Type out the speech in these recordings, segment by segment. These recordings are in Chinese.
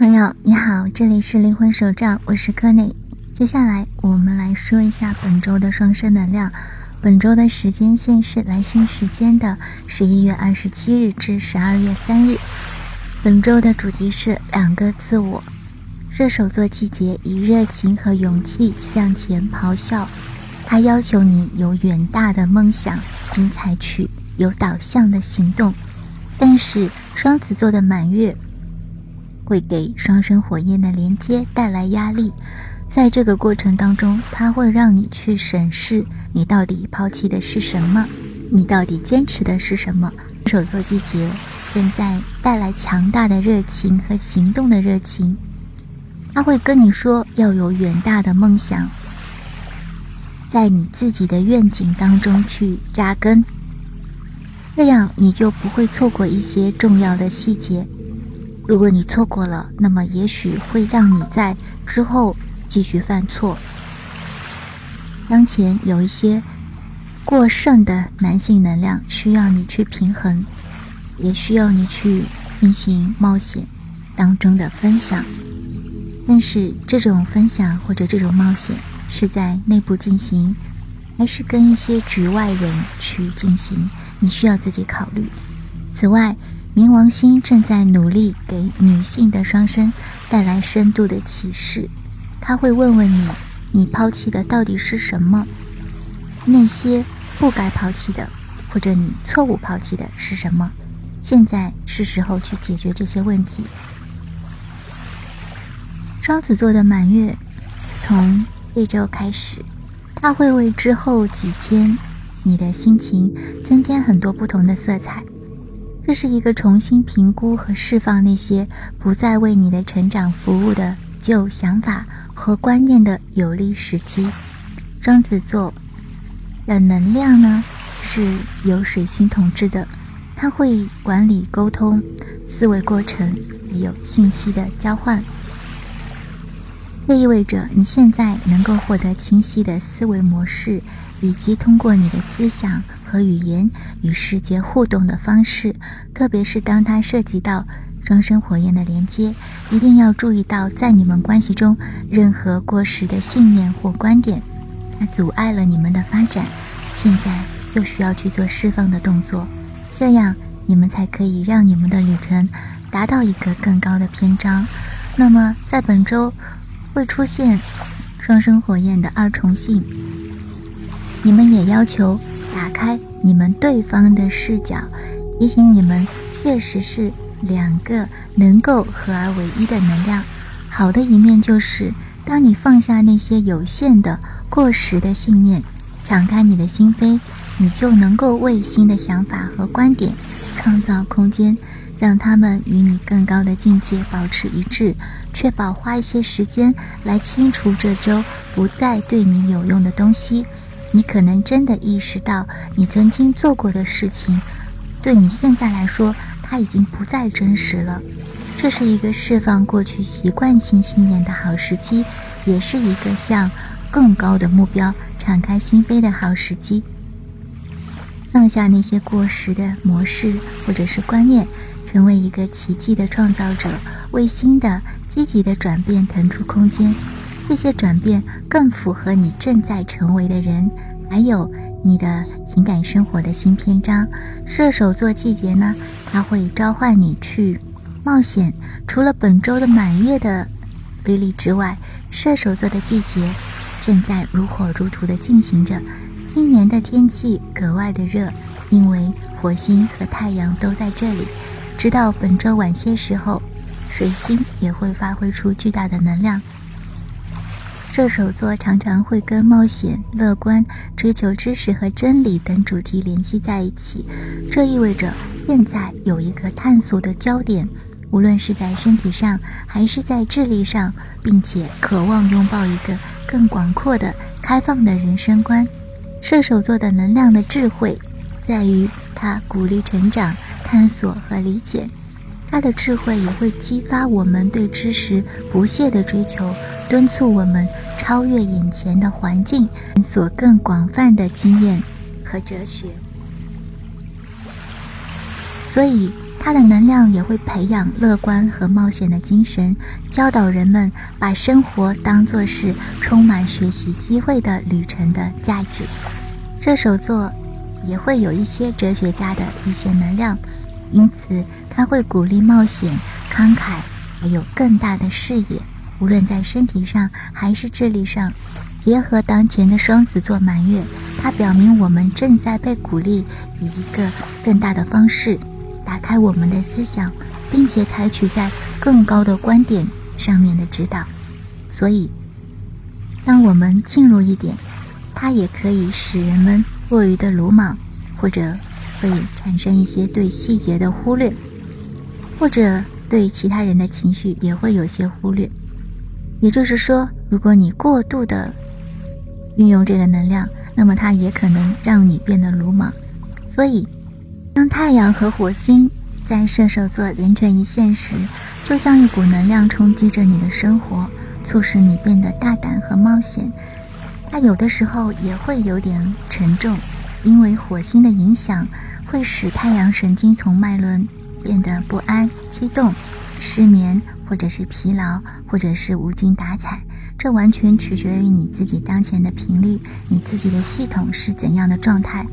朋友你好，这里是灵魂手账，我是柯内。接下来我们来说一下本周的双生能量。本周的时间线是来信时间的十一月二十七日至十二月三日。本周的主题是两个自我。射手座季节以热情和勇气向前咆哮，它要求你有远大的梦想，并采取有导向的行动。但是双子座的满月。会给双生火焰的连接带来压力，在这个过程当中，它会让你去审视你到底抛弃的是什么，你到底坚持的是什么。射手座季节正在带来强大的热情和行动的热情，他会跟你说要有远大的梦想，在你自己的愿景当中去扎根，这样你就不会错过一些重要的细节。如果你错过了，那么也许会让你在之后继续犯错。当前有一些过剩的男性能量需要你去平衡，也需要你去进行冒险当中的分享。但是这种分享或者这种冒险是在内部进行，还是跟一些局外人去进行？你需要自己考虑。此外。冥王星正在努力给女性的双生带来深度的启示，他会问问你：你抛弃的到底是什么？那些不该抛弃的，或者你错误抛弃的是什么？现在是时候去解决这些问题。双子座的满月从这周开始，它会为之后几天你的心情增添很多不同的色彩。这是一个重新评估和释放那些不再为你的成长服务的旧想法和观念的有利时机。双子座的能量呢，是由水星统治的，它会管理沟通、思维过程，还有信息的交换。这意味着你现在能够获得清晰的思维模式，以及通过你的思想和语言与世界互动的方式。特别是当它涉及到双生火焰的连接，一定要注意到，在你们关系中任何过时的信念或观点，它阻碍了你们的发展。现在又需要去做释放的动作，这样你们才可以让你们的旅程达到一个更高的篇章。那么，在本周。会出现双生火焰的二重性，你们也要求打开你们对方的视角，提醒你们确实是两个能够合而为一的能量。好的一面就是，当你放下那些有限的、过时的信念，敞开你的心扉，你就能够为新的想法和观点创造空间。让他们与你更高的境界保持一致，确保花一些时间来清除这周不再对你有用的东西。你可能真的意识到，你曾经做过的事情，对你现在来说，它已经不再真实了。这是一个释放过去习惯性信念的好时机，也是一个向更高的目标敞开心扉的好时机。放下那些过时的模式或者是观念。成为一个奇迹的创造者，为新的积极的转变腾出空间。这些转变更符合你正在成为的人，还有你的情感生活的新篇章。射手座季节呢，它会召唤你去冒险。除了本周的满月的威力之外，射手座的季节正在如火如荼的进行着。今年的天气格外的热，因为火星和太阳都在这里。直到本周晚些时候，水星也会发挥出巨大的能量。射手座常常会跟冒险、乐观、追求知识和真理等主题联系在一起。这意味着现在有一个探索的焦点，无论是在身体上还是在智力上，并且渴望拥抱一个更广阔的、开放的人生观。射手座的能量的智慧，在于它鼓励成长。探索和理解，他的智慧也会激发我们对知识不懈的追求，敦促我们超越眼前的环境，探索更广泛的经验和哲学。所以，它的能量也会培养乐观和冒险的精神，教导人们把生活当作是充满学习机会的旅程的价值。射手座也会有一些哲学家的一些能量，因此他会鼓励冒险、慷慨，还有更大的视野。无论在身体上还是智力上，结合当前的双子座满月，它表明我们正在被鼓励以一个更大的方式。打开我们的思想，并且采取在更高的观点上面的指导。所以，当我们进入一点，它也可以使人们过于的鲁莽，或者会产生一些对细节的忽略，或者对其他人的情绪也会有些忽略。也就是说，如果你过度的运用这个能量，那么它也可能让你变得鲁莽。所以。当太阳和火星在射手座连成一线时，就像一股能量冲击着你的生活，促使你变得大胆和冒险。它有的时候也会有点沉重，因为火星的影响会使太阳神经丛脉轮变得不安、激动、失眠，或者是疲劳，或者是无精打采。这完全取决于你自己当前的频率，你自己的系统是怎样的状态。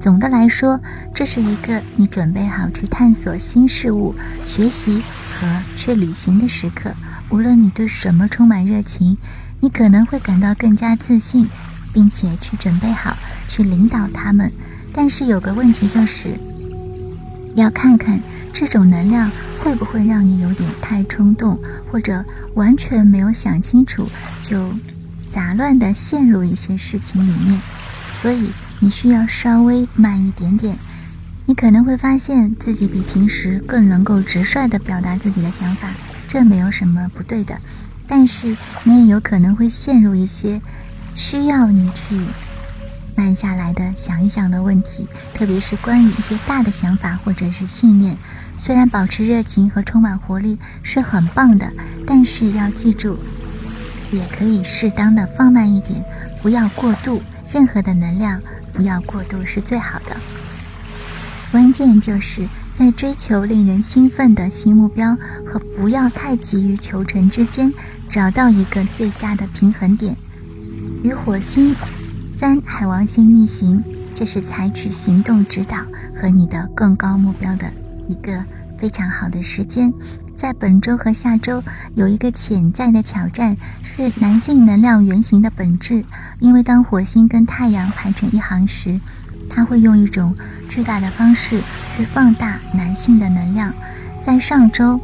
总的来说，这是一个你准备好去探索新事物、学习和去旅行的时刻。无论你对什么充满热情，你可能会感到更加自信，并且去准备好去领导他们。但是有个问题就是，要看看这种能量会不会让你有点太冲动，或者完全没有想清楚就杂乱的陷入一些事情里面。所以。你需要稍微慢一点点，你可能会发现自己比平时更能够直率地表达自己的想法，这没有什么不对的。但是你也有可能会陷入一些需要你去慢下来的想一想的问题，特别是关于一些大的想法或者是信念。虽然保持热情和充满活力是很棒的，但是要记住，也可以适当的放慢一点，不要过度。任何的能量。不要过度是最好的。关键就是在追求令人兴奋的新目标和不要太急于求成之间，找到一个最佳的平衡点。与火星三海王星逆行，这是采取行动指导和你的更高目标的一个非常好的时间。在本周和下周有一个潜在的挑战，是男性能量原型的本质。因为当火星跟太阳排成一行时，它会用一种巨大的方式去放大男性的能量。在上周，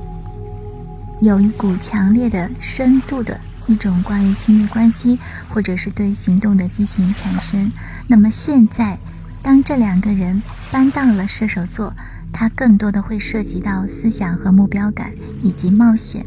有一股强烈的、深度的一种关于亲密关系或者是对行动的激情产生。那么现在，当这两个人搬到了射手座。它更多的会涉及到思想和目标感以及冒险，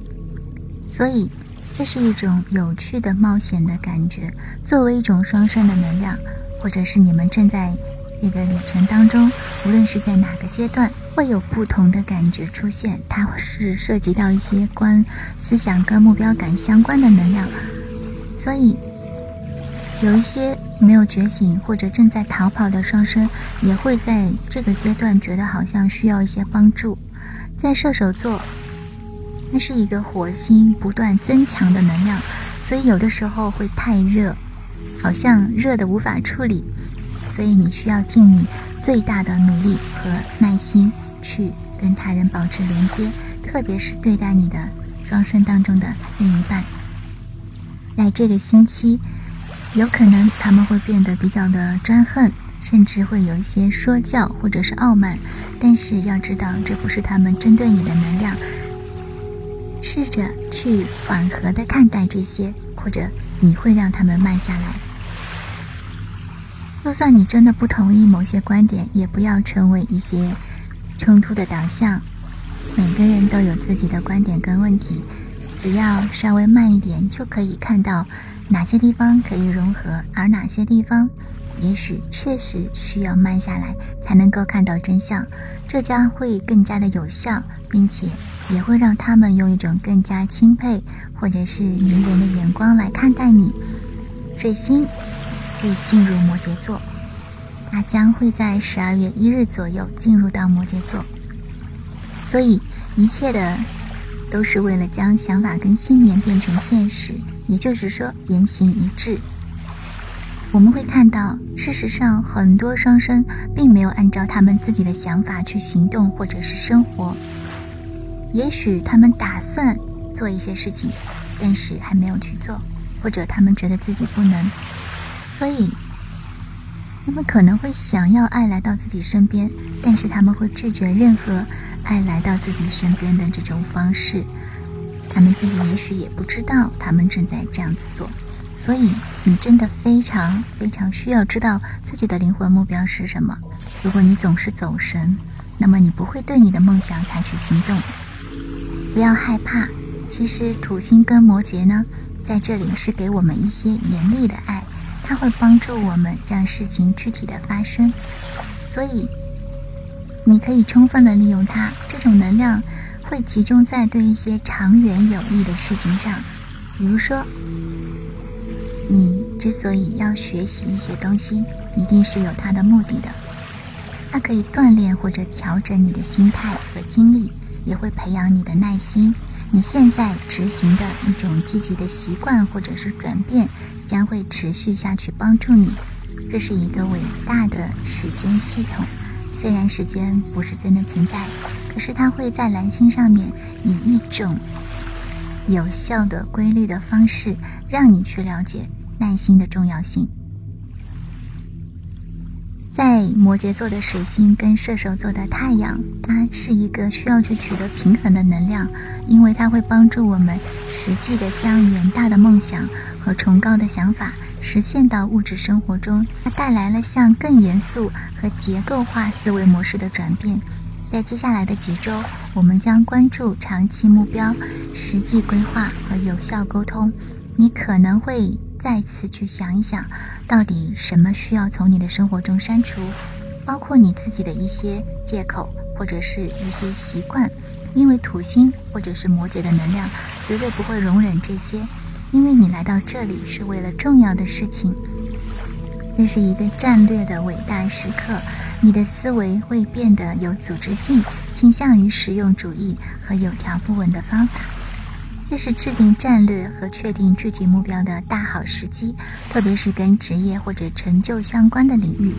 所以这是一种有趣的冒险的感觉。作为一种双生的能量，或者是你们正在这个旅程当中，无论是在哪个阶段，会有不同的感觉出现。它是涉及到一些关思想跟目标感相关的能量，所以有一些。没有觉醒或者正在逃跑的双生，也会在这个阶段觉得好像需要一些帮助。在射手座，那是一个火星不断增强的能量，所以有的时候会太热，好像热的无法处理，所以你需要尽你最大的努力和耐心去跟他人保持连接，特别是对待你的双生当中的另一半。在这个星期。有可能他们会变得比较的专横，甚至会有一些说教或者是傲慢。但是要知道，这不是他们针对你的能量。试着去缓和的看待这些，或者你会让他们慢下来。就算你真的不同意某些观点，也不要成为一些冲突的导向。每个人都有自己的观点跟问题，只要稍微慢一点，就可以看到。哪些地方可以融合，而哪些地方也许确实需要慢下来才能够看到真相，这将会更加的有效，并且也会让他们用一种更加钦佩或者是迷人的眼光来看待你。水星可以进入摩羯座，它将会在十二月一日左右进入到摩羯座。所以一切的都是为了将想法跟信念变成现实，也就是说言行一致。我们会看到，事实上很多双生并没有按照他们自己的想法去行动或者是生活。也许他们打算做一些事情，但是还没有去做，或者他们觉得自己不能，所以他们可能会想要爱来到自己身边，但是他们会拒绝任何爱来到自己身边的这种方式。他们自己也许也不知道，他们正在这样子做。所以，你真的非常非常需要知道自己的灵魂目标是什么。如果你总是走神，那么你不会对你的梦想采取行动。不要害怕，其实土星跟摩羯呢，在这里是给我们一些严厉的爱，它会帮助我们让事情具体的发生。所以，你可以充分的利用它，这种能量会集中在对一些长远有益的事情上，比如说。你之所以要学习一些东西，一定是有它的目的的。它可以锻炼或者调整你的心态和精力，也会培养你的耐心。你现在执行的一种积极的习惯或者是转变，将会持续下去帮助你。这是一个伟大的时间系统。虽然时间不是真的存在，可是它会在蓝星上面以一种。有效的规律的方式，让你去了解耐心的重要性。在摩羯座的水星跟射手座的太阳，它是一个需要去取得平衡的能量，因为它会帮助我们实际的将远大的梦想和崇高的想法实现到物质生活中。它带来了向更严肃和结构化思维模式的转变。在接下来的几周，我们将关注长期目标、实际规划和有效沟通。你可能会再次去想一想，到底什么需要从你的生活中删除，包括你自己的一些借口或者是一些习惯。因为土星或者是摩羯的能量绝对不会容忍这些，因为你来到这里是为了重要的事情。这是一个战略的伟大时刻。你的思维会变得有组织性，倾向于实用主义和有条不紊的方法。这是制定战略和确定具体目标的大好时机，特别是跟职业或者成就相关的领域。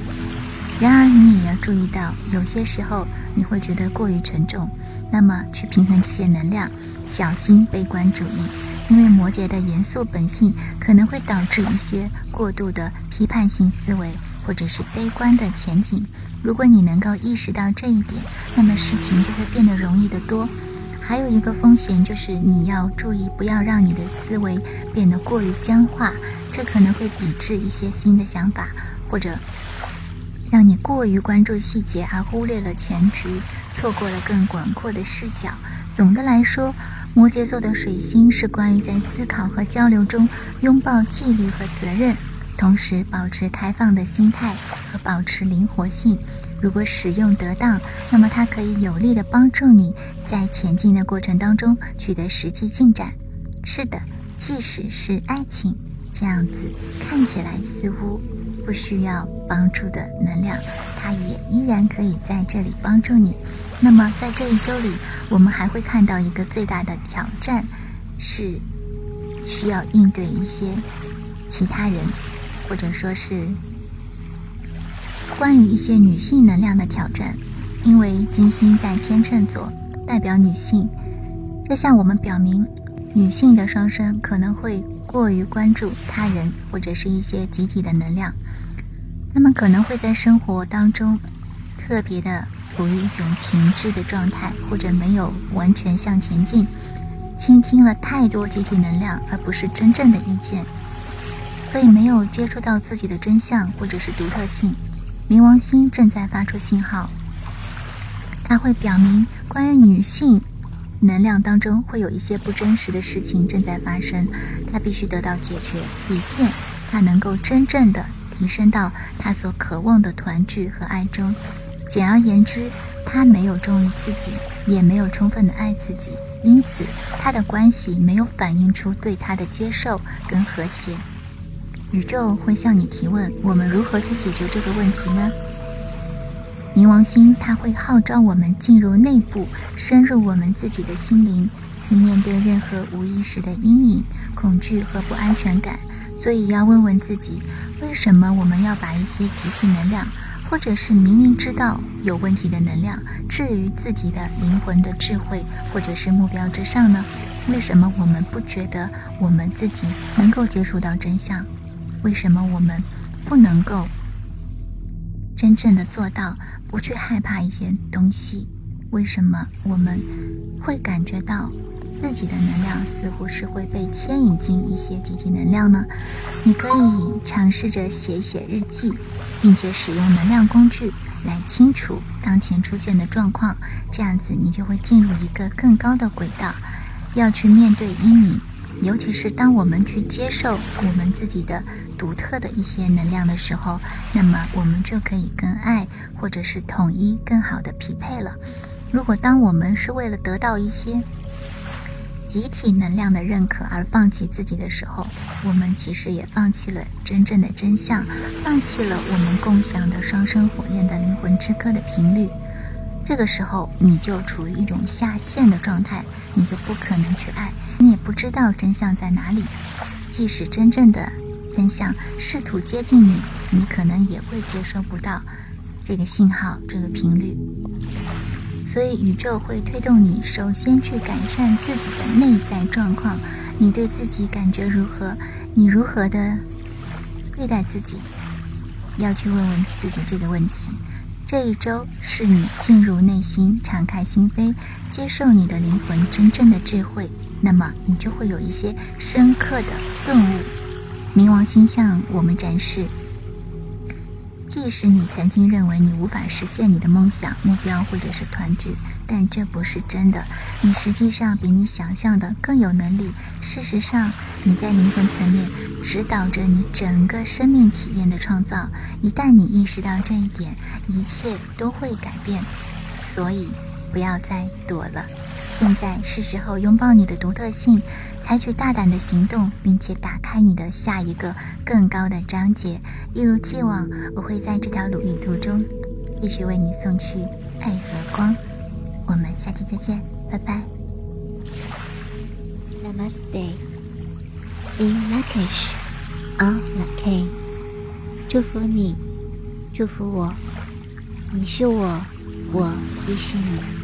然而，你也要注意到，有些时候你会觉得过于沉重。那么，去平衡这些能量，小心悲观主义，因为摩羯的严肃本性可能会导致一些过度的批判性思维。或者是悲观的前景，如果你能够意识到这一点，那么事情就会变得容易得多。还有一个风险就是你要注意，不要让你的思维变得过于僵化，这可能会抵制一些新的想法，或者让你过于关注细节而忽略了全局，错过了更广阔的视角。总的来说，摩羯座的水星是关于在思考和交流中拥抱纪律和责任。同时保持开放的心态和保持灵活性，如果使用得当，那么它可以有力的帮助你在前进的过程当中取得实际进展。是的，即使是爱情这样子看起来似乎不需要帮助的能量，它也依然可以在这里帮助你。那么在这一周里，我们还会看到一个最大的挑战，是需要应对一些其他人。或者说是关于一些女性能量的挑战，因为金星在天秤座，代表女性，这向我们表明，女性的双生可能会过于关注他人或者是一些集体的能量，他们可能会在生活当中特别的处于一种停滞的状态，或者没有完全向前进，倾听了太多集体能量，而不是真正的意见。所以没有接触到自己的真相或者是独特性，冥王星正在发出信号，它会表明关于女性能量当中会有一些不真实的事情正在发生，它必须得到解决，以便它能够真正的提升到他所渴望的团聚和爱中。简而言之，他没有忠于自己，也没有充分的爱自己，因此他的关系没有反映出对他的接受跟和谐。宇宙会向你提问：我们如何去解决这个问题呢？冥王星它会号召我们进入内部，深入我们自己的心灵，去面对任何无意识的阴影、恐惧和不安全感。所以要问问自己，为什么我们要把一些集体能量，或者是明明知道有问题的能量，置于自己的灵魂的智慧或者是目标之上呢？为什么我们不觉得我们自己能够接触到真相？为什么我们不能够真正的做到？不去害怕一些东西，为什么我们会感觉到自己的能量似乎是会被牵引进一些积极能量呢？你可以尝试着写写日记，并且使用能量工具来清除当前出现的状况，这样子你就会进入一个更高的轨道。要去面对阴影，尤其是当我们去接受我们自己的。独特的一些能量的时候，那么我们就可以跟爱或者是统一更好的匹配了。如果当我们是为了得到一些集体能量的认可而放弃自己的时候，我们其实也放弃了真正的真相，放弃了我们共享的双生火焰的灵魂之歌的频率。这个时候，你就处于一种下线的状态，你就不可能去爱，你也不知道真相在哪里。即使真正的。真相试图接近你，你可能也会接收不到这个信号、这个频率。所以宇宙会推动你，首先去改善自己的内在状况。你对自己感觉如何？你如何的对待自己？要去问问自己这个问题。这一周是你进入内心、敞开心扉、接受你的灵魂真正的智慧，那么你就会有一些深刻的顿悟。冥王星向我们展示：即使你曾经认为你无法实现你的梦想、目标或者是团聚，但这不是真的。你实际上比你想象的更有能力。事实上，你在灵魂层面指导着你整个生命体验的创造。一旦你意识到这一点，一切都会改变。所以，不要再躲了。现在是时候拥抱你的独特性。采取大胆的行动，并且打开你的下一个更高的章节。一如既往，我会在这条旅途中继续为你送去爱和光。我们下期再见，拜拜。Namaste，In Lakish，On Laki，祝福你，祝福我，你是我，我亦是你。